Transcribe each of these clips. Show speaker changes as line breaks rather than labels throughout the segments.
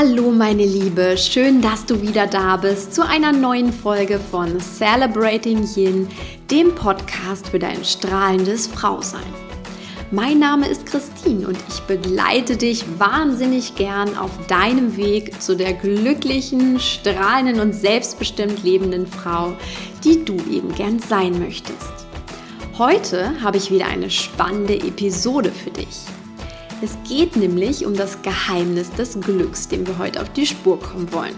Hallo meine Liebe, schön, dass du wieder da bist zu einer neuen Folge von Celebrating Yin, dem Podcast für dein strahlendes Frausein. Mein Name ist Christine und ich begleite dich wahnsinnig gern auf deinem Weg zu der glücklichen, strahlenden und selbstbestimmt lebenden Frau, die du eben gern sein möchtest. Heute habe ich wieder eine spannende Episode für dich. Es geht nämlich um das Geheimnis des Glücks, dem wir heute auf die Spur kommen wollen.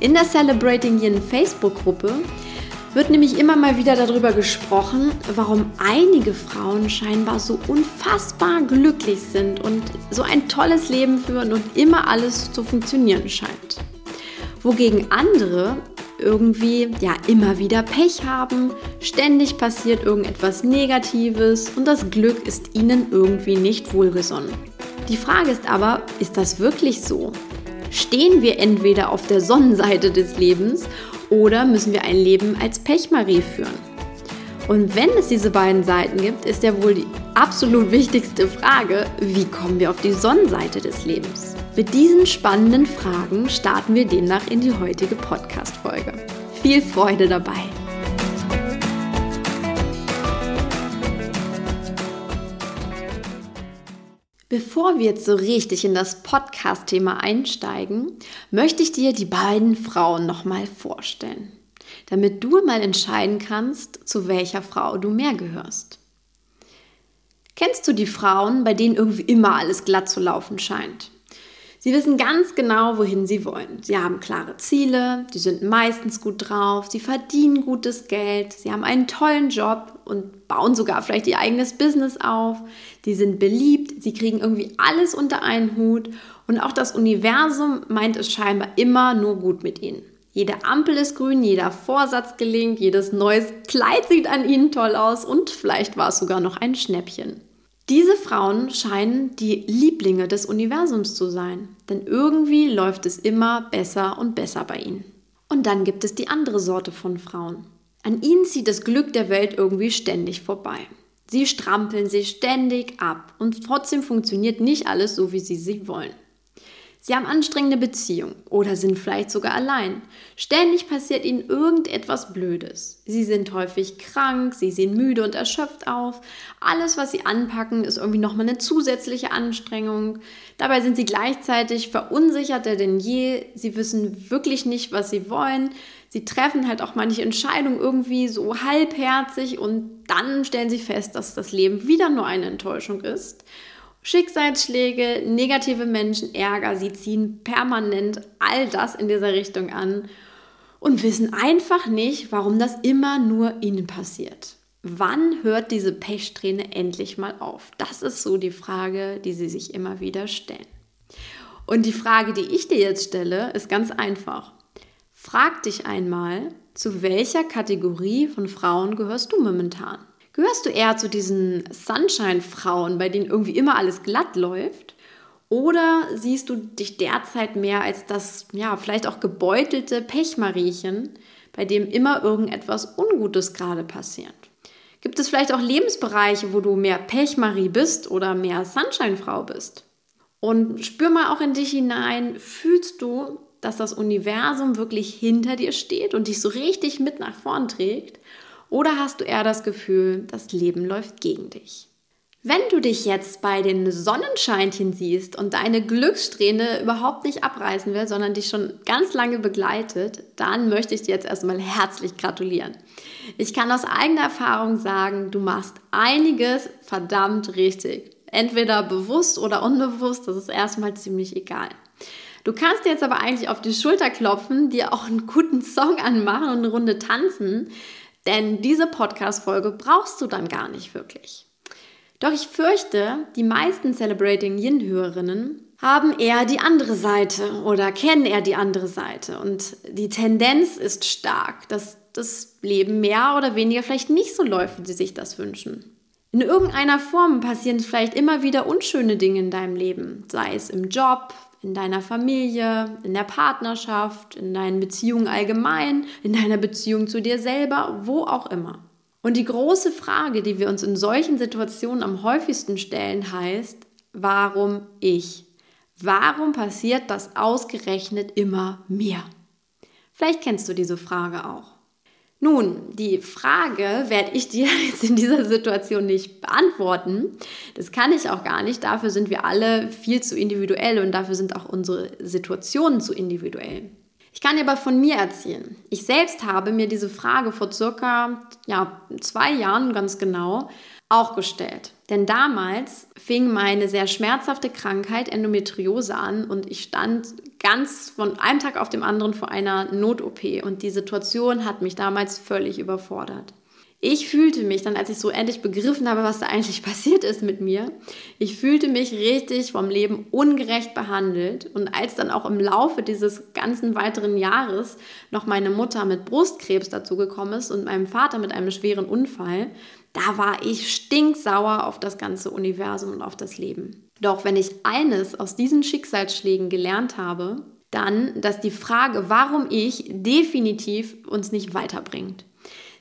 In der Celebrating Yin Facebook-Gruppe wird nämlich immer mal wieder darüber gesprochen, warum einige Frauen scheinbar so unfassbar glücklich sind und so ein tolles Leben führen und immer alles zu funktionieren scheint. Wogegen andere irgendwie ja immer wieder Pech haben, ständig passiert irgendetwas Negatives und das Glück ist ihnen irgendwie nicht wohlgesonnen. Die Frage ist aber, ist das wirklich so? Stehen wir entweder auf der Sonnenseite des Lebens oder müssen wir ein Leben als Pechmarie führen? Und wenn es diese beiden Seiten gibt, ist ja wohl die absolut wichtigste Frage, wie kommen wir auf die Sonnenseite des Lebens? Mit diesen spannenden Fragen starten wir demnach in die heutige Podcast-Folge. Viel Freude dabei! Bevor wir jetzt so richtig in das Podcast-Thema einsteigen, möchte ich dir die beiden Frauen nochmal vorstellen damit du mal entscheiden kannst, zu welcher Frau du mehr gehörst. Kennst du die Frauen, bei denen irgendwie immer alles glatt zu laufen scheint? Sie wissen ganz genau, wohin sie wollen. Sie haben klare Ziele, die sind meistens gut drauf, sie verdienen gutes Geld, sie haben einen tollen Job und bauen sogar vielleicht ihr eigenes Business auf. Die sind beliebt, sie kriegen irgendwie alles unter einen Hut und auch das Universum meint es scheinbar immer nur gut mit ihnen. Jede Ampel ist grün, jeder Vorsatz gelingt, jedes neues Kleid sieht an ihnen toll aus und vielleicht war es sogar noch ein Schnäppchen. Diese Frauen scheinen die Lieblinge des Universums zu sein, denn irgendwie läuft es immer besser und besser bei ihnen. Und dann gibt es die andere Sorte von Frauen. An ihnen zieht das Glück der Welt irgendwie ständig vorbei. Sie strampeln sich ständig ab und trotzdem funktioniert nicht alles so, wie sie sich wollen. Sie haben anstrengende Beziehungen oder sind vielleicht sogar allein. Ständig passiert ihnen irgendetwas Blödes. Sie sind häufig krank, sie sehen müde und erschöpft auf. Alles, was sie anpacken, ist irgendwie nochmal eine zusätzliche Anstrengung. Dabei sind sie gleichzeitig verunsicherter denn je. Sie wissen wirklich nicht, was sie wollen. Sie treffen halt auch manche Entscheidungen irgendwie so halbherzig und dann stellen sie fest, dass das Leben wieder nur eine Enttäuschung ist. Schicksalsschläge, negative Menschen, Ärger, sie ziehen permanent all das in dieser Richtung an und wissen einfach nicht, warum das immer nur ihnen passiert. Wann hört diese Pechsträhne endlich mal auf? Das ist so die Frage, die sie sich immer wieder stellen. Und die Frage, die ich dir jetzt stelle, ist ganz einfach. Frag dich einmal, zu welcher Kategorie von Frauen gehörst du momentan? Gehörst du eher zu diesen Sunshine-Frauen, bei denen irgendwie immer alles glatt läuft? Oder siehst du dich derzeit mehr als das, ja, vielleicht auch gebeutelte Pechmariechen, bei dem immer irgendetwas Ungutes gerade passiert? Gibt es vielleicht auch Lebensbereiche, wo du mehr Pechmarie bist oder mehr Sunshine-Frau bist? Und spür mal auch in dich hinein, fühlst du, dass das Universum wirklich hinter dir steht und dich so richtig mit nach vorn trägt? Oder hast du eher das Gefühl, das Leben läuft gegen dich? Wenn du dich jetzt bei den Sonnenscheinchen siehst und deine Glückssträhne überhaupt nicht abreißen will, sondern dich schon ganz lange begleitet, dann möchte ich dir jetzt erstmal herzlich gratulieren. Ich kann aus eigener Erfahrung sagen, du machst einiges verdammt richtig. Entweder bewusst oder unbewusst, das ist erstmal ziemlich egal. Du kannst dir jetzt aber eigentlich auf die Schulter klopfen, dir auch einen guten Song anmachen und eine Runde tanzen, denn diese Podcast-Folge brauchst du dann gar nicht wirklich. Doch ich fürchte, die meisten Celebrating Yin-Hörerinnen haben eher die andere Seite oder kennen eher die andere Seite. Und die Tendenz ist stark, dass das Leben mehr oder weniger vielleicht nicht so läuft, wie sie sich das wünschen. In irgendeiner Form passieren vielleicht immer wieder unschöne Dinge in deinem Leben, sei es im Job, in deiner Familie, in der Partnerschaft, in deinen Beziehungen allgemein, in deiner Beziehung zu dir selber, wo auch immer. Und die große Frage, die wir uns in solchen Situationen am häufigsten stellen, heißt, warum ich? Warum passiert das ausgerechnet immer mehr? Vielleicht kennst du diese Frage auch. Nun, die Frage werde ich dir jetzt in dieser Situation nicht beantworten. Das kann ich auch gar nicht. Dafür sind wir alle viel zu individuell und dafür sind auch unsere Situationen zu individuell. Ich kann dir aber von mir erzählen. Ich selbst habe mir diese Frage vor circa ja, zwei Jahren ganz genau auch gestellt. Denn damals fing meine sehr schmerzhafte Krankheit Endometriose an und ich stand ganz von einem Tag auf dem anderen vor einer Not-OP und die Situation hat mich damals völlig überfordert. Ich fühlte mich dann, als ich so endlich begriffen habe, was da eigentlich passiert ist mit mir, ich fühlte mich richtig vom Leben ungerecht behandelt. Und als dann auch im Laufe dieses ganzen weiteren Jahres noch meine Mutter mit Brustkrebs dazugekommen ist und meinem Vater mit einem schweren Unfall, da war ich stinksauer auf das ganze Universum und auf das Leben. Doch wenn ich eines aus diesen Schicksalsschlägen gelernt habe, dann, dass die Frage, warum ich, definitiv uns nicht weiterbringt.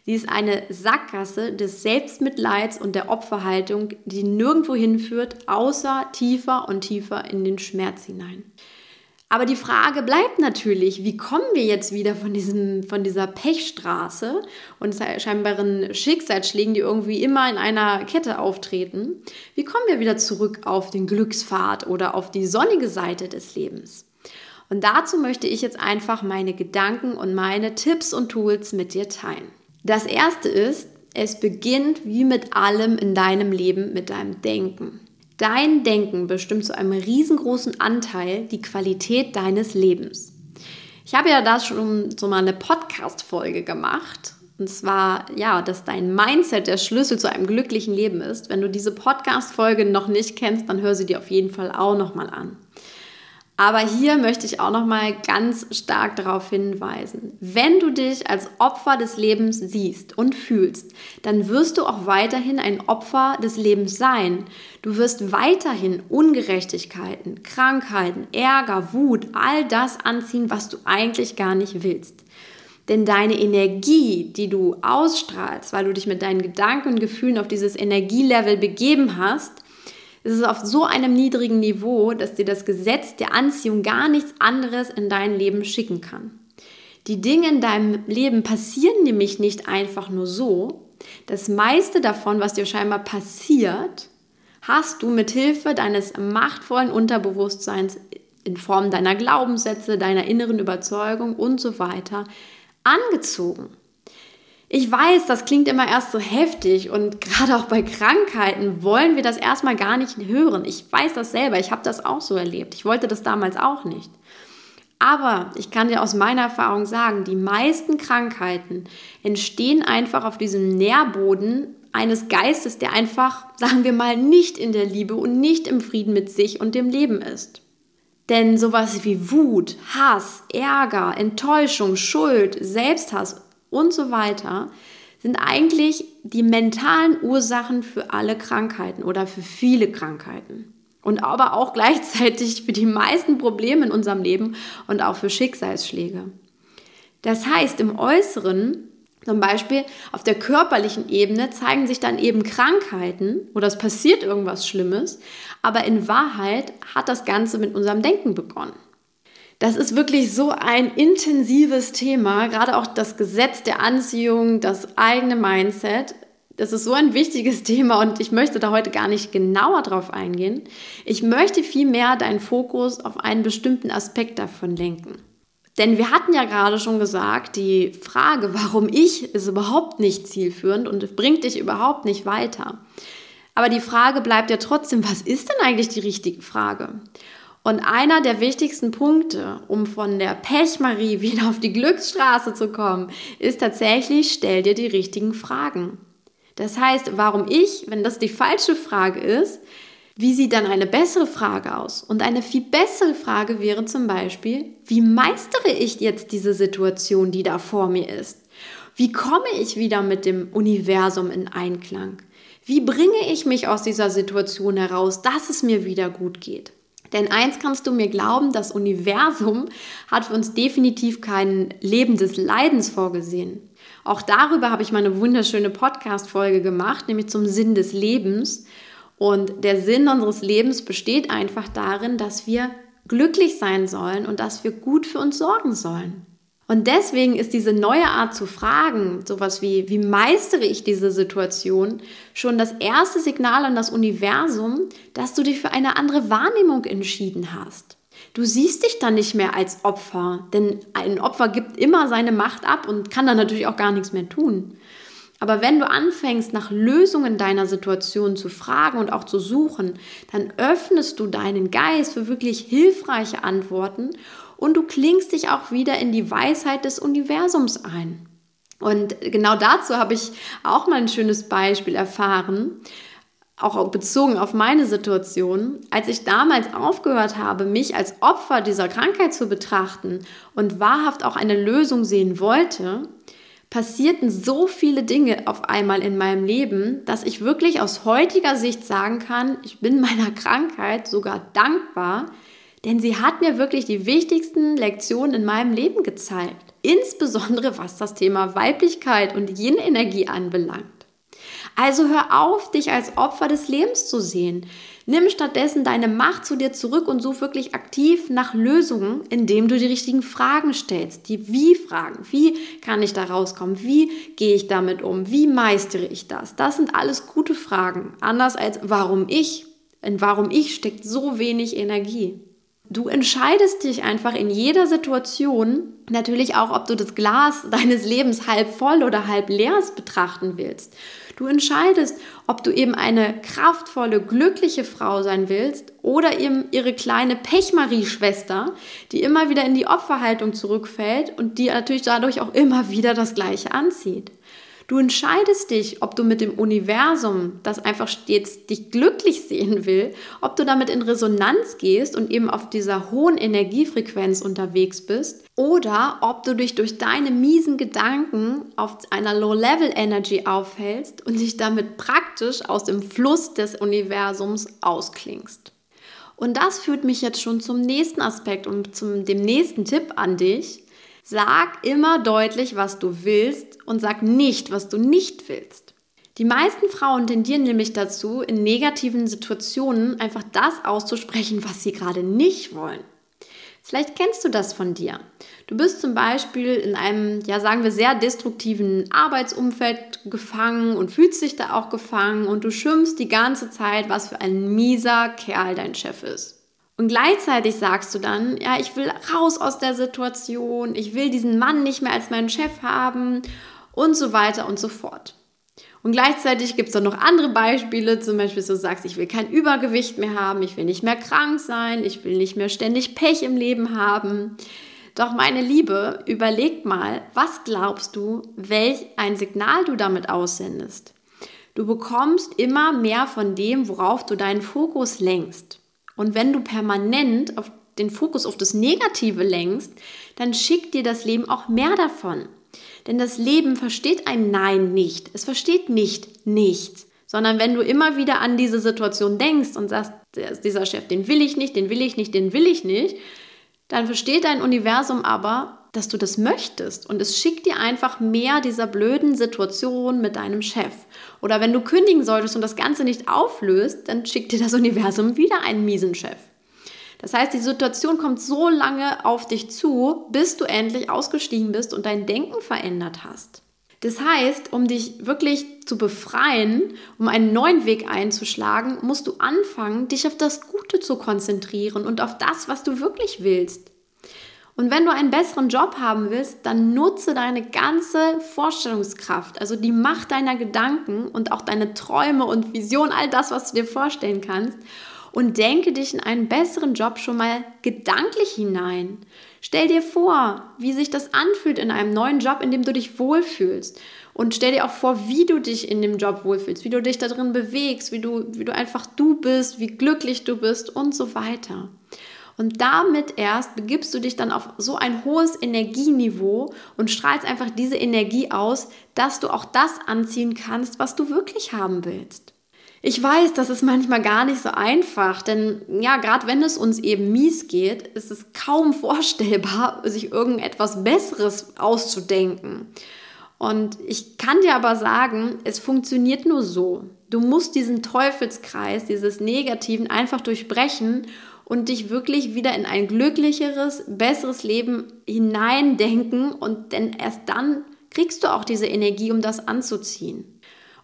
Sie ist eine Sackgasse des Selbstmitleids und der Opferhaltung, die nirgendwo hinführt, außer tiefer und tiefer in den Schmerz hinein. Aber die Frage bleibt natürlich, wie kommen wir jetzt wieder von, diesem, von dieser Pechstraße und scheinbaren Schicksalsschlägen, die irgendwie immer in einer Kette auftreten, wie kommen wir wieder zurück auf den Glückspfad oder auf die sonnige Seite des Lebens? Und dazu möchte ich jetzt einfach meine Gedanken und meine Tipps und Tools mit dir teilen. Das erste ist, es beginnt wie mit allem in deinem Leben mit deinem Denken. Dein Denken bestimmt zu einem riesengroßen Anteil die Qualität deines Lebens. Ich habe ja da schon so mal eine Podcast-Folge gemacht. Und zwar, ja, dass dein Mindset der Schlüssel zu einem glücklichen Leben ist. Wenn du diese Podcast-Folge noch nicht kennst, dann hör sie dir auf jeden Fall auch nochmal an. Aber hier möchte ich auch noch mal ganz stark darauf hinweisen. Wenn du dich als Opfer des Lebens siehst und fühlst, dann wirst du auch weiterhin ein Opfer des Lebens sein. Du wirst weiterhin Ungerechtigkeiten, Krankheiten, Ärger, Wut, all das anziehen, was du eigentlich gar nicht willst. Denn deine Energie, die du ausstrahlst, weil du dich mit deinen Gedanken und Gefühlen auf dieses Energielevel begeben hast, es ist auf so einem niedrigen Niveau, dass dir das Gesetz der Anziehung gar nichts anderes in dein Leben schicken kann. Die Dinge in deinem Leben passieren nämlich nicht einfach nur so. Das meiste davon, was dir scheinbar passiert, hast du mit Hilfe deines machtvollen Unterbewusstseins in Form deiner Glaubenssätze, deiner inneren Überzeugung und so weiter angezogen. Ich weiß, das klingt immer erst so heftig und gerade auch bei Krankheiten wollen wir das erstmal gar nicht hören. Ich weiß das selber, ich habe das auch so erlebt. Ich wollte das damals auch nicht. Aber ich kann dir aus meiner Erfahrung sagen, die meisten Krankheiten entstehen einfach auf diesem Nährboden eines Geistes, der einfach, sagen wir mal, nicht in der Liebe und nicht im Frieden mit sich und dem Leben ist. Denn sowas wie Wut, Hass, Ärger, Enttäuschung, Schuld, Selbsthass und so weiter sind eigentlich die mentalen Ursachen für alle Krankheiten oder für viele Krankheiten. Und aber auch gleichzeitig für die meisten Probleme in unserem Leben und auch für Schicksalsschläge. Das heißt, im Äußeren, zum Beispiel auf der körperlichen Ebene, zeigen sich dann eben Krankheiten oder es passiert irgendwas Schlimmes, aber in Wahrheit hat das Ganze mit unserem Denken begonnen. Das ist wirklich so ein intensives Thema, gerade auch das Gesetz der Anziehung, das eigene Mindset. Das ist so ein wichtiges Thema und ich möchte da heute gar nicht genauer drauf eingehen. Ich möchte vielmehr deinen Fokus auf einen bestimmten Aspekt davon lenken. Denn wir hatten ja gerade schon gesagt, die Frage, warum ich, ist überhaupt nicht zielführend und bringt dich überhaupt nicht weiter. Aber die Frage bleibt ja trotzdem, was ist denn eigentlich die richtige Frage? Und einer der wichtigsten Punkte, um von der Pechmarie wieder auf die Glücksstraße zu kommen, ist tatsächlich, stell dir die richtigen Fragen. Das heißt, warum ich, wenn das die falsche Frage ist, wie sieht dann eine bessere Frage aus? Und eine viel bessere Frage wäre zum Beispiel, wie meistere ich jetzt diese Situation, die da vor mir ist? Wie komme ich wieder mit dem Universum in Einklang? Wie bringe ich mich aus dieser Situation heraus, dass es mir wieder gut geht? Denn eins kannst du mir glauben, das Universum hat für uns definitiv kein Leben des Leidens vorgesehen. Auch darüber habe ich mal eine wunderschöne Podcast-Folge gemacht, nämlich zum Sinn des Lebens. Und der Sinn unseres Lebens besteht einfach darin, dass wir glücklich sein sollen und dass wir gut für uns sorgen sollen. Und deswegen ist diese neue Art zu fragen, sowas wie, wie meistere ich diese Situation, schon das erste Signal an das Universum, dass du dich für eine andere Wahrnehmung entschieden hast. Du siehst dich dann nicht mehr als Opfer, denn ein Opfer gibt immer seine Macht ab und kann dann natürlich auch gar nichts mehr tun. Aber wenn du anfängst, nach Lösungen deiner Situation zu fragen und auch zu suchen, dann öffnest du deinen Geist für wirklich hilfreiche Antworten und du klingst dich auch wieder in die Weisheit des Universums ein. Und genau dazu habe ich auch mal ein schönes Beispiel erfahren, auch bezogen auf meine Situation. Als ich damals aufgehört habe, mich als Opfer dieser Krankheit zu betrachten und wahrhaft auch eine Lösung sehen wollte, passierten so viele Dinge auf einmal in meinem Leben, dass ich wirklich aus heutiger Sicht sagen kann, ich bin meiner Krankheit sogar dankbar, denn sie hat mir wirklich die wichtigsten Lektionen in meinem Leben gezeigt, insbesondere was das Thema Weiblichkeit und Yin-Energie anbelangt. Also hör auf, dich als Opfer des Lebens zu sehen. Nimm stattdessen deine Macht zu dir zurück und such wirklich aktiv nach Lösungen, indem du die richtigen Fragen stellst. Die Wie-Fragen. Wie kann ich da rauskommen? Wie gehe ich damit um? Wie meistere ich das? Das sind alles gute Fragen. Anders als warum ich? In warum ich steckt so wenig Energie. Du entscheidest dich einfach in jeder Situation, natürlich auch, ob du das Glas deines Lebens halb voll oder halb leer betrachten willst. Du entscheidest, ob du eben eine kraftvolle, glückliche Frau sein willst oder eben ihre kleine Pechmarie-Schwester, die immer wieder in die Opferhaltung zurückfällt und die natürlich dadurch auch immer wieder das Gleiche anzieht. Du entscheidest dich, ob du mit dem Universum, das einfach stets dich glücklich sehen will, ob du damit in Resonanz gehst und eben auf dieser hohen Energiefrequenz unterwegs bist oder ob du dich durch deine miesen Gedanken auf einer Low-Level-Energy aufhältst und dich damit praktisch aus dem Fluss des Universums ausklingst. Und das führt mich jetzt schon zum nächsten Aspekt und zum dem nächsten Tipp an dich. Sag immer deutlich, was du willst und sag nicht, was du nicht willst. Die meisten Frauen tendieren nämlich dazu, in negativen Situationen einfach das auszusprechen, was sie gerade nicht wollen. Vielleicht kennst du das von dir. Du bist zum Beispiel in einem, ja sagen wir, sehr destruktiven Arbeitsumfeld gefangen und fühlst dich da auch gefangen und du schimpfst die ganze Zeit, was für ein mieser Kerl dein Chef ist. Und gleichzeitig sagst du dann, ja, ich will raus aus der Situation, ich will diesen Mann nicht mehr als meinen Chef haben und so weiter und so fort. Und gleichzeitig gibt es dann noch andere Beispiele, zum Beispiel, du sagst, ich will kein Übergewicht mehr haben, ich will nicht mehr krank sein, ich will nicht mehr ständig Pech im Leben haben. Doch meine Liebe, überleg mal, was glaubst du, welch ein Signal du damit aussendest? Du bekommst immer mehr von dem, worauf du deinen Fokus lenkst. Und wenn du permanent auf den Fokus auf das Negative lenkst, dann schickt dir das Leben auch mehr davon. Denn das Leben versteht ein Nein nicht. Es versteht nicht nichts. Sondern wenn du immer wieder an diese Situation denkst und sagst, dieser Chef, den will ich nicht, den will ich nicht, den will ich nicht, dann versteht dein Universum aber, dass du das möchtest und es schickt dir einfach mehr dieser blöden Situation mit deinem Chef. Oder wenn du kündigen solltest und das Ganze nicht auflöst, dann schickt dir das Universum wieder einen miesen Chef. Das heißt, die Situation kommt so lange auf dich zu, bis du endlich ausgestiegen bist und dein Denken verändert hast. Das heißt, um dich wirklich zu befreien, um einen neuen Weg einzuschlagen, musst du anfangen, dich auf das Gute zu konzentrieren und auf das, was du wirklich willst. Und wenn du einen besseren Job haben willst, dann nutze deine ganze Vorstellungskraft, also die Macht deiner Gedanken und auch deine Träume und Vision, all das, was du dir vorstellen kannst. Und denke dich in einen besseren Job schon mal gedanklich hinein. Stell dir vor, wie sich das anfühlt in einem neuen Job, in dem du dich wohlfühlst. Und stell dir auch vor, wie du dich in dem Job wohlfühlst, wie du dich da drin bewegst, wie du, wie du einfach du bist, wie glücklich du bist und so weiter. Und damit erst begibst du dich dann auf so ein hohes Energieniveau und strahlst einfach diese Energie aus, dass du auch das anziehen kannst, was du wirklich haben willst. Ich weiß, das ist manchmal gar nicht so einfach, denn ja, gerade wenn es uns eben mies geht, ist es kaum vorstellbar, sich irgendetwas Besseres auszudenken. Und ich kann dir aber sagen, es funktioniert nur so. Du musst diesen Teufelskreis, dieses Negativen einfach durchbrechen und dich wirklich wieder in ein glücklicheres, besseres Leben hineindenken und denn erst dann kriegst du auch diese Energie, um das anzuziehen.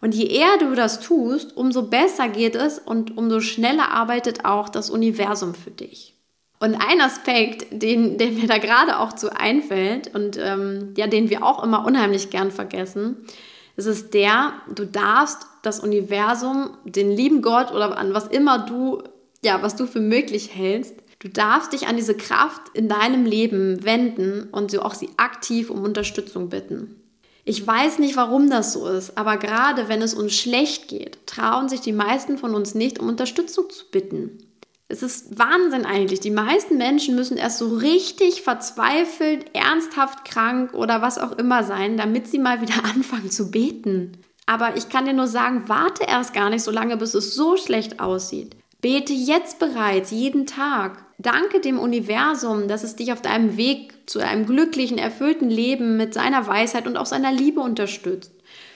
Und je eher du das tust, umso besser geht es und umso schneller arbeitet auch das Universum für dich. Und ein Aspekt, den, der mir da gerade auch zu einfällt und ähm, ja, den wir auch immer unheimlich gern vergessen, ist es der, du darfst das Universum, den lieben Gott oder an was immer du, ja, was du für möglich hältst, du darfst dich an diese Kraft in deinem Leben wenden und sie auch sie aktiv um Unterstützung bitten. Ich weiß nicht, warum das so ist, aber gerade wenn es uns schlecht geht, trauen sich die meisten von uns nicht, um Unterstützung zu bitten. Es ist Wahnsinn eigentlich. Die meisten Menschen müssen erst so richtig verzweifelt, ernsthaft krank oder was auch immer sein, damit sie mal wieder anfangen zu beten. Aber ich kann dir nur sagen, warte erst gar nicht so lange, bis es so schlecht aussieht. Bete jetzt bereits, jeden Tag. Danke dem Universum, dass es dich auf deinem Weg zu einem glücklichen, erfüllten Leben mit seiner Weisheit und auch seiner Liebe unterstützt.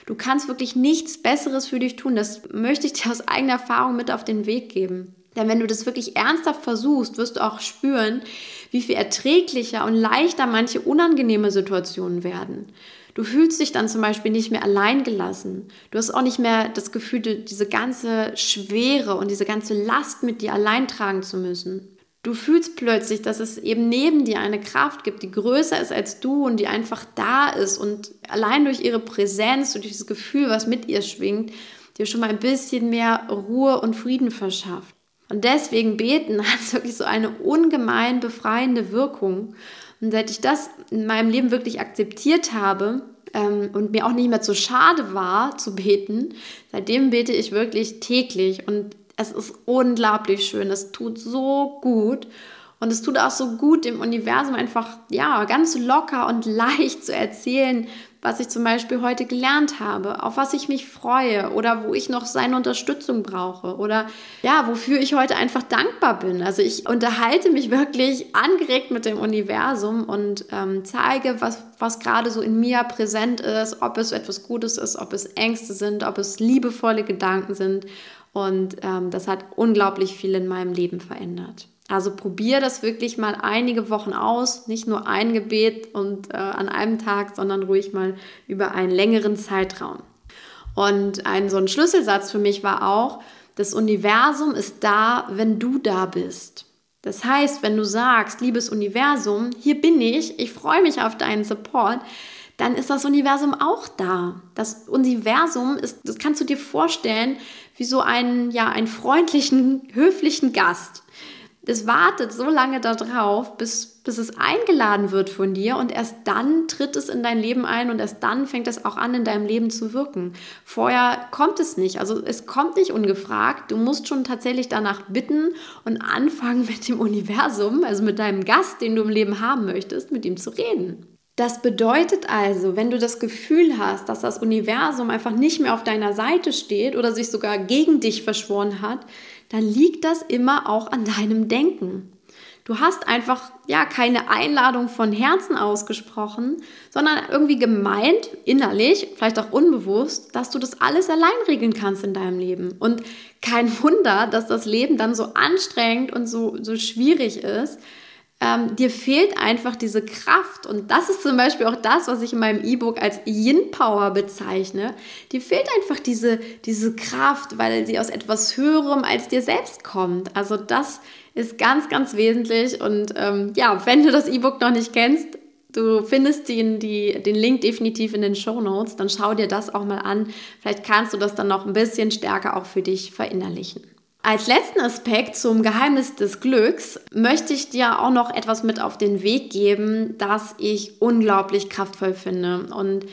Du kannst wirklich nichts Besseres für dich tun. Das möchte ich dir aus eigener Erfahrung mit auf den Weg geben. Denn wenn du das wirklich ernsthaft versuchst, wirst du auch spüren, wie viel erträglicher und leichter manche unangenehme Situationen werden. Du fühlst dich dann zum Beispiel nicht mehr allein gelassen. Du hast auch nicht mehr das Gefühl, diese ganze Schwere und diese ganze Last mit dir allein tragen zu müssen. Du fühlst plötzlich, dass es eben neben dir eine Kraft gibt, die größer ist als du und die einfach da ist und allein durch ihre Präsenz, durch dieses Gefühl, was mit ihr schwingt, dir schon mal ein bisschen mehr Ruhe und Frieden verschafft. Und deswegen beten hat wirklich so eine ungemein befreiende Wirkung. Und seit ich das in meinem Leben wirklich akzeptiert habe ähm, und mir auch nicht mehr zu schade war zu beten, seitdem bete ich wirklich täglich. Und es ist unglaublich schön. Es tut so gut. Und es tut auch so gut, dem Universum einfach, ja, ganz locker und leicht zu erzählen, was ich zum Beispiel heute gelernt habe, auf was ich mich freue oder wo ich noch seine Unterstützung brauche oder ja, wofür ich heute einfach dankbar bin. Also ich unterhalte mich wirklich angeregt mit dem Universum und ähm, zeige, was, was gerade so in mir präsent ist, ob es etwas Gutes ist, ob es Ängste sind, ob es liebevolle Gedanken sind. Und ähm, das hat unglaublich viel in meinem Leben verändert. Also probier das wirklich mal einige Wochen aus, nicht nur ein Gebet und äh, an einem Tag, sondern ruhig mal über einen längeren Zeitraum. Und ein so ein Schlüsselsatz für mich war auch, das Universum ist da, wenn du da bist. Das heißt, wenn du sagst, liebes Universum, hier bin ich, ich freue mich auf deinen Support, dann ist das Universum auch da. Das Universum ist, das kannst du dir vorstellen, wie so einen, ja, einen freundlichen, höflichen Gast es wartet so lange darauf, bis, bis es eingeladen wird von dir und erst dann tritt es in dein Leben ein und erst dann fängt es auch an, in deinem Leben zu wirken. Vorher kommt es nicht, also es kommt nicht ungefragt. Du musst schon tatsächlich danach bitten und anfangen mit dem Universum, also mit deinem Gast, den du im Leben haben möchtest, mit ihm zu reden. Das bedeutet also, wenn du das Gefühl hast, dass das Universum einfach nicht mehr auf deiner Seite steht oder sich sogar gegen dich verschworen hat, dann liegt das immer auch an deinem Denken. Du hast einfach ja keine Einladung von Herzen ausgesprochen, sondern irgendwie gemeint, innerlich, vielleicht auch unbewusst, dass du das alles allein regeln kannst in deinem Leben. Und kein Wunder, dass das Leben dann so anstrengend und so, so schwierig ist, ähm, dir fehlt einfach diese Kraft. Und das ist zum Beispiel auch das, was ich in meinem E-Book als Yin Power bezeichne. Dir fehlt einfach diese, diese Kraft, weil sie aus etwas Höherem als dir selbst kommt. Also das ist ganz, ganz wesentlich. Und ähm, ja, wenn du das E-Book noch nicht kennst, Du findest den, die, den Link definitiv in den Show Notes. Dann schau dir das auch mal an. Vielleicht kannst du das dann noch ein bisschen stärker auch für dich verinnerlichen. Als letzten Aspekt zum Geheimnis des Glücks möchte ich dir auch noch etwas mit auf den Weg geben, das ich unglaublich kraftvoll finde. Und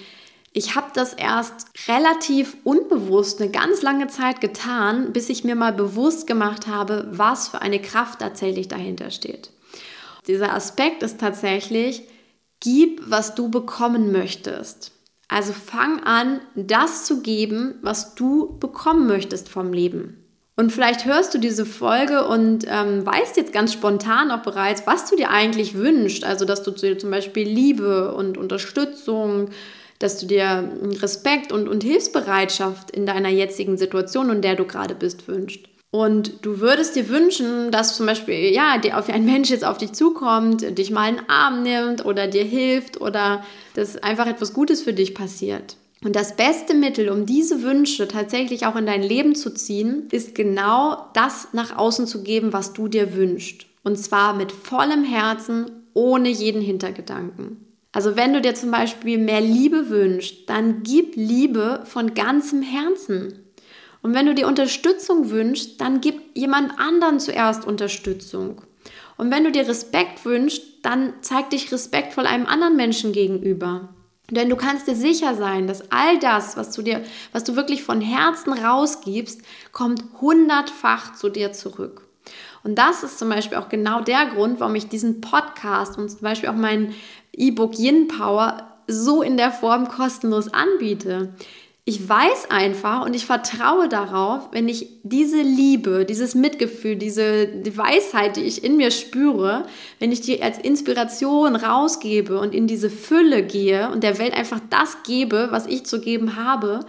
ich habe das erst relativ unbewusst eine ganz lange Zeit getan, bis ich mir mal bewusst gemacht habe, was für eine Kraft tatsächlich dahinter steht. Dieser Aspekt ist tatsächlich, gib, was du bekommen möchtest. Also fang an, das zu geben, was du bekommen möchtest vom Leben. Und vielleicht hörst du diese Folge und ähm, weißt jetzt ganz spontan auch bereits, was du dir eigentlich wünschst. Also, dass du dir zum Beispiel Liebe und Unterstützung, dass du dir Respekt und, und Hilfsbereitschaft in deiner jetzigen Situation, in der du gerade bist, wünschst. und du würdest dir wünschen, dass zum Beispiel, ja, ein Mensch jetzt auf dich zukommt, dich mal in den Arm nimmt oder dir hilft oder dass einfach etwas Gutes für dich passiert. Und das beste Mittel, um diese Wünsche tatsächlich auch in dein Leben zu ziehen, ist genau das nach außen zu geben, was du dir wünschst. Und zwar mit vollem Herzen, ohne jeden Hintergedanken. Also wenn du dir zum Beispiel mehr Liebe wünschst, dann gib Liebe von ganzem Herzen. Und wenn du dir Unterstützung wünschst, dann gib jemand anderen zuerst Unterstützung. Und wenn du dir Respekt wünschst, dann zeig dich respektvoll einem anderen Menschen gegenüber. Denn du kannst dir sicher sein, dass all das, was du dir, was du wirklich von Herzen rausgibst, kommt hundertfach zu dir zurück. Und das ist zum Beispiel auch genau der Grund, warum ich diesen Podcast und zum Beispiel auch mein E-Book Yin Power so in der Form kostenlos anbiete ich weiß einfach und ich vertraue darauf, wenn ich diese Liebe, dieses Mitgefühl, diese die Weisheit, die ich in mir spüre, wenn ich die als Inspiration rausgebe und in diese Fülle gehe und der Welt einfach das gebe, was ich zu geben habe,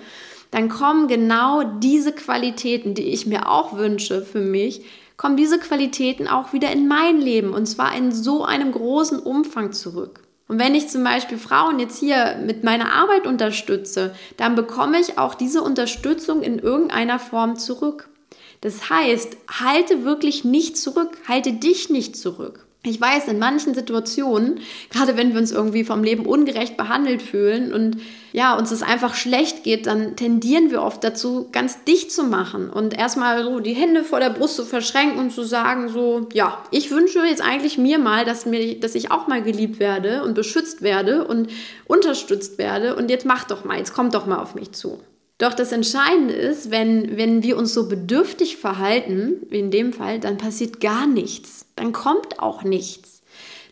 dann kommen genau diese Qualitäten, die ich mir auch wünsche für mich, kommen diese Qualitäten auch wieder in mein Leben und zwar in so einem großen Umfang zurück. Und wenn ich zum Beispiel Frauen jetzt hier mit meiner Arbeit unterstütze, dann bekomme ich auch diese Unterstützung in irgendeiner Form zurück. Das heißt, halte wirklich nicht zurück, halte dich nicht zurück. Ich weiß, in manchen Situationen, gerade wenn wir uns irgendwie vom Leben ungerecht behandelt fühlen und ja, uns es einfach schlecht geht, dann tendieren wir oft dazu, ganz dicht zu machen und erstmal so die Hände vor der Brust zu verschränken und zu sagen, so, ja, ich wünsche jetzt eigentlich mir mal, dass, mir, dass ich auch mal geliebt werde und beschützt werde und unterstützt werde und jetzt mach doch mal, jetzt kommt doch mal auf mich zu. Doch das Entscheidende ist, wenn, wenn wir uns so bedürftig verhalten, wie in dem Fall, dann passiert gar nichts. Dann kommt auch nichts.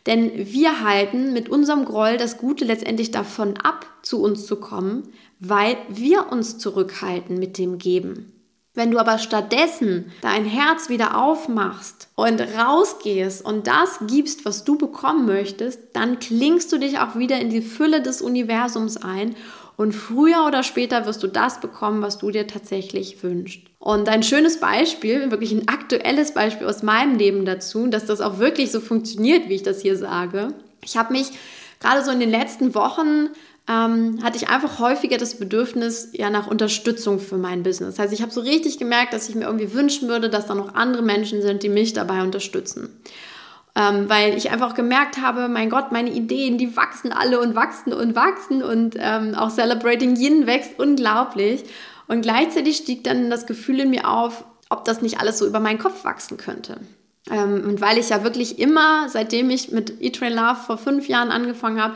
Denn wir halten mit unserem Groll das Gute letztendlich davon ab, zu uns zu kommen, weil wir uns zurückhalten mit dem Geben. Wenn du aber stattdessen dein Herz wieder aufmachst und rausgehst und das gibst, was du bekommen möchtest, dann klingst du dich auch wieder in die Fülle des Universums ein und früher oder später wirst du das bekommen, was du dir tatsächlich wünschst. Und ein schönes Beispiel, wirklich ein aktuelles Beispiel aus meinem Leben dazu, dass das auch wirklich so funktioniert, wie ich das hier sage. Ich habe mich gerade so in den letzten Wochen ähm, hatte ich einfach häufiger das Bedürfnis ja nach Unterstützung für mein Business. Das heißt, ich habe so richtig gemerkt, dass ich mir irgendwie wünschen würde, dass da noch andere Menschen sind, die mich dabei unterstützen. Ähm, weil ich einfach gemerkt habe, mein Gott, meine Ideen, die wachsen alle und wachsen und wachsen und ähm, auch Celebrating Yin wächst unglaublich. Und gleichzeitig stieg dann das Gefühl in mir auf, ob das nicht alles so über meinen Kopf wachsen könnte. Ähm, und weil ich ja wirklich immer, seitdem ich mit Eat, Train Love vor fünf Jahren angefangen habe,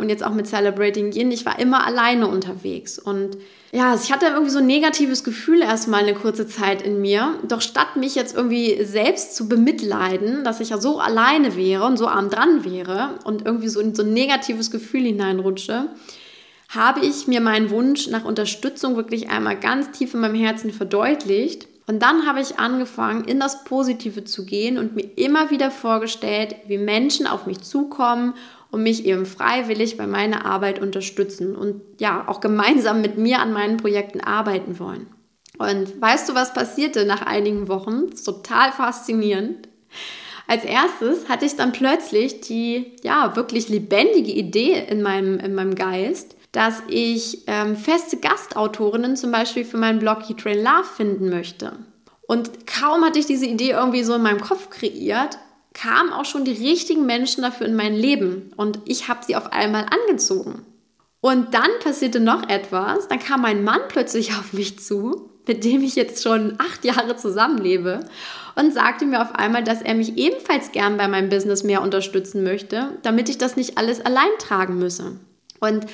und jetzt auch mit Celebrating Yin. Ich war immer alleine unterwegs und ja, ich hatte irgendwie so ein negatives Gefühl erstmal eine kurze Zeit in mir. Doch statt mich jetzt irgendwie selbst zu bemitleiden, dass ich ja so alleine wäre und so arm dran wäre und irgendwie so in so ein negatives Gefühl hineinrutsche, habe ich mir meinen Wunsch nach Unterstützung wirklich einmal ganz tief in meinem Herzen verdeutlicht. Und dann habe ich angefangen, in das Positive zu gehen und mir immer wieder vorgestellt, wie Menschen auf mich zukommen und mich eben freiwillig bei meiner Arbeit unterstützen und ja, auch gemeinsam mit mir an meinen Projekten arbeiten wollen. Und weißt du, was passierte nach einigen Wochen? total faszinierend. Als erstes hatte ich dann plötzlich die, ja, wirklich lebendige Idee in meinem, in meinem Geist, dass ich ähm, feste Gastautorinnen zum Beispiel für meinen Blog He Love finden möchte. Und kaum hatte ich diese Idee irgendwie so in meinem Kopf kreiert, kamen auch schon die richtigen Menschen dafür in mein Leben und ich habe sie auf einmal angezogen. Und dann passierte noch etwas, dann kam mein Mann plötzlich auf mich zu, mit dem ich jetzt schon acht Jahre zusammenlebe und sagte mir auf einmal, dass er mich ebenfalls gern bei meinem Business mehr unterstützen möchte, damit ich das nicht alles allein tragen müsse. Und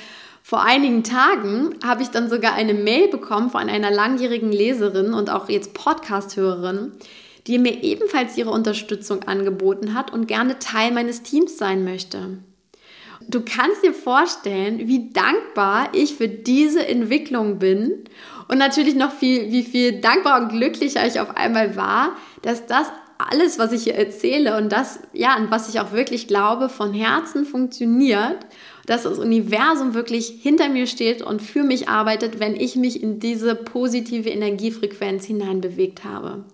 vor einigen Tagen habe ich dann sogar eine Mail bekommen von einer langjährigen Leserin und auch jetzt Podcast-Hörerin, die mir ebenfalls ihre Unterstützung angeboten hat und gerne Teil meines Teams sein möchte. Du kannst dir vorstellen, wie dankbar ich für diese Entwicklung bin und natürlich noch viel, wie viel dankbar und glücklicher ich auf einmal war, dass das alles, was ich hier erzähle und das, ja, an was ich auch wirklich glaube, von Herzen funktioniert dass das Universum wirklich hinter mir steht und für mich arbeitet, wenn ich mich in diese positive Energiefrequenz hineinbewegt habe.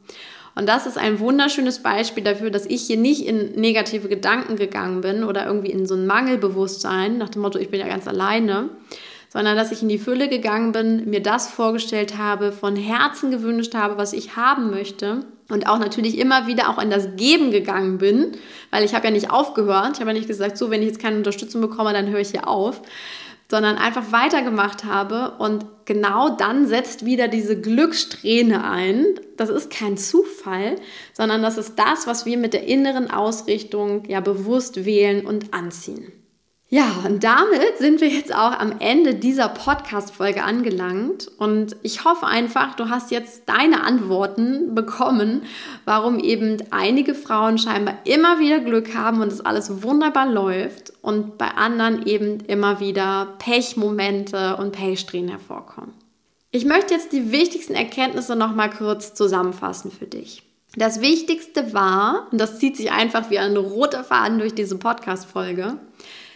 Und das ist ein wunderschönes Beispiel dafür, dass ich hier nicht in negative Gedanken gegangen bin oder irgendwie in so ein Mangelbewusstsein nach dem Motto, ich bin ja ganz alleine, sondern dass ich in die Fülle gegangen bin, mir das vorgestellt habe, von Herzen gewünscht habe, was ich haben möchte und auch natürlich immer wieder auch in das Geben gegangen bin, weil ich habe ja nicht aufgehört. Ich habe ja nicht gesagt, so, wenn ich jetzt keine Unterstützung bekomme, dann höre ich hier auf, sondern einfach weitergemacht habe und genau dann setzt wieder diese Glückssträhne ein. Das ist kein Zufall, sondern das ist das, was wir mit der inneren Ausrichtung ja bewusst wählen und anziehen. Ja, und damit sind wir jetzt auch am Ende dieser Podcast-Folge angelangt. Und ich hoffe einfach, du hast jetzt deine Antworten bekommen, warum eben einige Frauen scheinbar immer wieder Glück haben und es alles wunderbar läuft und bei anderen eben immer wieder Pechmomente und Pechsträhnen hervorkommen. Ich möchte jetzt die wichtigsten Erkenntnisse nochmal kurz zusammenfassen für dich. Das Wichtigste war, und das zieht sich einfach wie ein roter Faden durch diese Podcast-Folge,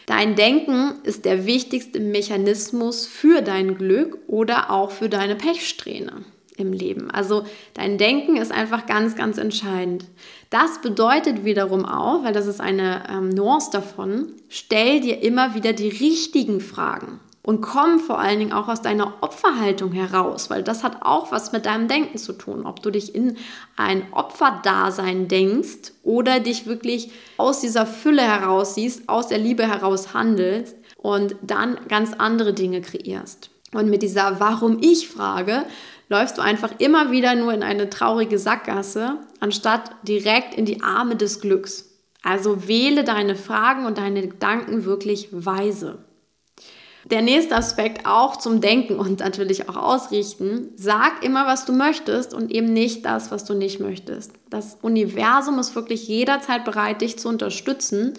Dein Denken ist der wichtigste Mechanismus für dein Glück oder auch für deine Pechsträhne im Leben. Also dein Denken ist einfach ganz, ganz entscheidend. Das bedeutet wiederum auch, weil das ist eine ähm, Nuance davon, stell dir immer wieder die richtigen Fragen und komm vor allen Dingen auch aus deiner Opferhaltung heraus, weil das hat auch was mit deinem Denken zu tun, ob du dich in ein Opferdasein denkst oder dich wirklich aus dieser Fülle heraus siehst, aus der Liebe heraus handelst und dann ganz andere Dinge kreierst. Und mit dieser Warum ich Frage läufst du einfach immer wieder nur in eine traurige Sackgasse, anstatt direkt in die Arme des Glücks. Also wähle deine Fragen und deine Gedanken wirklich weise. Der nächste Aspekt auch zum Denken und natürlich auch ausrichten. Sag immer, was du möchtest und eben nicht das, was du nicht möchtest. Das Universum ist wirklich jederzeit bereit, dich zu unterstützen.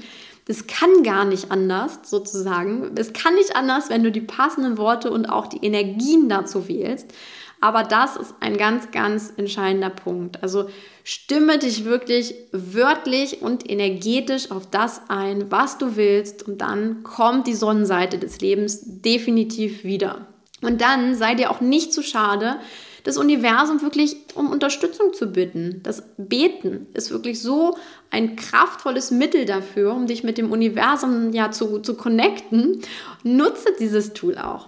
Das kann gar nicht anders, sozusagen. Es kann nicht anders, wenn du die passenden Worte und auch die Energien dazu wählst. Aber das ist ein ganz, ganz entscheidender Punkt. Also stimme dich wirklich wörtlich und energetisch auf das ein, was du willst und dann kommt die Sonnenseite des Lebens definitiv wieder. Und dann sei dir auch nicht zu schade, das Universum wirklich um Unterstützung zu bitten. Das Beten ist wirklich so ein kraftvolles Mittel dafür, um dich mit dem Universum ja zu, zu connecten. Nutze dieses Tool auch.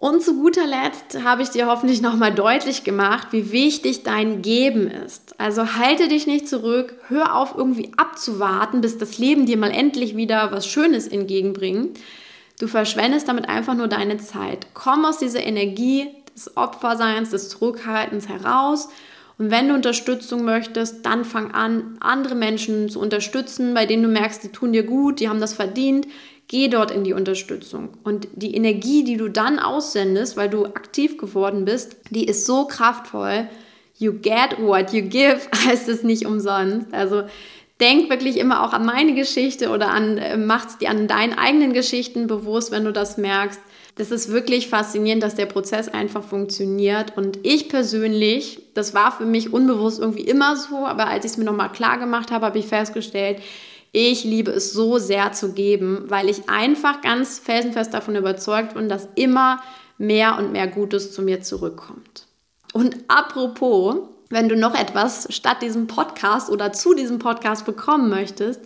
Und zu guter Letzt habe ich dir hoffentlich nochmal deutlich gemacht, wie wichtig dein Geben ist. Also halte dich nicht zurück, hör auf irgendwie abzuwarten, bis das Leben dir mal endlich wieder was Schönes entgegenbringt. Du verschwendest damit einfach nur deine Zeit. Komm aus dieser Energie des Opferseins, des Zurückhaltens heraus. Und wenn du Unterstützung möchtest, dann fang an, andere Menschen zu unterstützen, bei denen du merkst, die tun dir gut, die haben das verdient. Geh dort in die Unterstützung. Und die Energie, die du dann aussendest, weil du aktiv geworden bist, die ist so kraftvoll. You get what you give, heißt es nicht umsonst. Also denk wirklich immer auch an meine Geschichte oder an, äh, mach's dir an deinen eigenen Geschichten bewusst, wenn du das merkst. Das ist wirklich faszinierend, dass der Prozess einfach funktioniert. Und ich persönlich, das war für mich unbewusst irgendwie immer so, aber als ich es mir nochmal klar gemacht habe, habe ich festgestellt, ich liebe es so sehr zu geben, weil ich einfach ganz felsenfest davon überzeugt bin, dass immer mehr und mehr Gutes zu mir zurückkommt. Und apropos, wenn du noch etwas statt diesem Podcast oder zu diesem Podcast bekommen möchtest,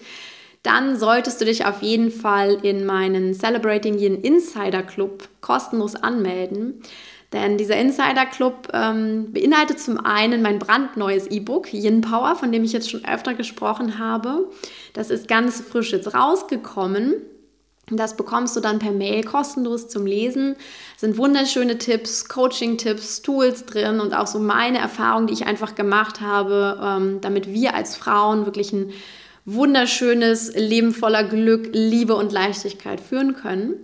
dann solltest du dich auf jeden Fall in meinen Celebrating Yin Insider Club kostenlos anmelden. Denn dieser Insider Club ähm, beinhaltet zum einen mein brandneues E-Book Yin Power, von dem ich jetzt schon öfter gesprochen habe. Das ist ganz frisch jetzt rausgekommen. Das bekommst du dann per Mail kostenlos zum Lesen. Es sind wunderschöne Tipps, Coaching-Tipps, Tools drin und auch so meine Erfahrungen, die ich einfach gemacht habe, ähm, damit wir als Frauen wirklich ein wunderschönes Leben voller Glück, Liebe und Leichtigkeit führen können.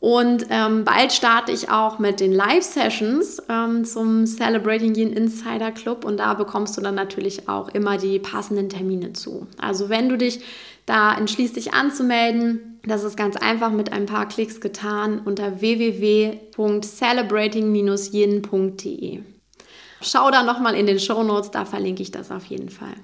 Und ähm, bald starte ich auch mit den Live-Sessions ähm, zum Celebrating Yin Insider Club und da bekommst du dann natürlich auch immer die passenden Termine zu. Also wenn du dich da entschließt, dich anzumelden, das ist ganz einfach mit ein paar Klicks getan unter www.celebrating-yin.de. Schau da nochmal in den Show Notes, da verlinke ich das auf jeden Fall.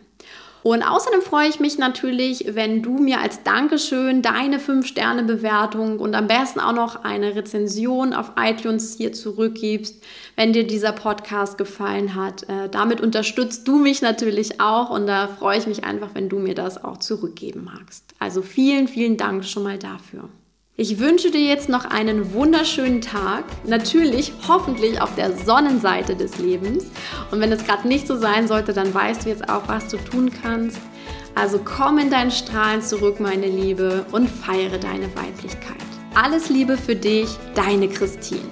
Und außerdem freue ich mich natürlich, wenn du mir als Dankeschön deine 5-Sterne-Bewertung und am besten auch noch eine Rezension auf iTunes hier zurückgibst, wenn dir dieser Podcast gefallen hat. Äh, damit unterstützt du mich natürlich auch und da freue ich mich einfach, wenn du mir das auch zurückgeben magst. Also vielen, vielen Dank schon mal dafür. Ich wünsche dir jetzt noch einen wunderschönen Tag. Natürlich, hoffentlich auf der Sonnenseite des Lebens. Und wenn es gerade nicht so sein sollte, dann weißt du jetzt auch, was du tun kannst. Also komm in deinen Strahlen zurück, meine Liebe, und feiere deine Weiblichkeit. Alles Liebe für dich, deine Christine.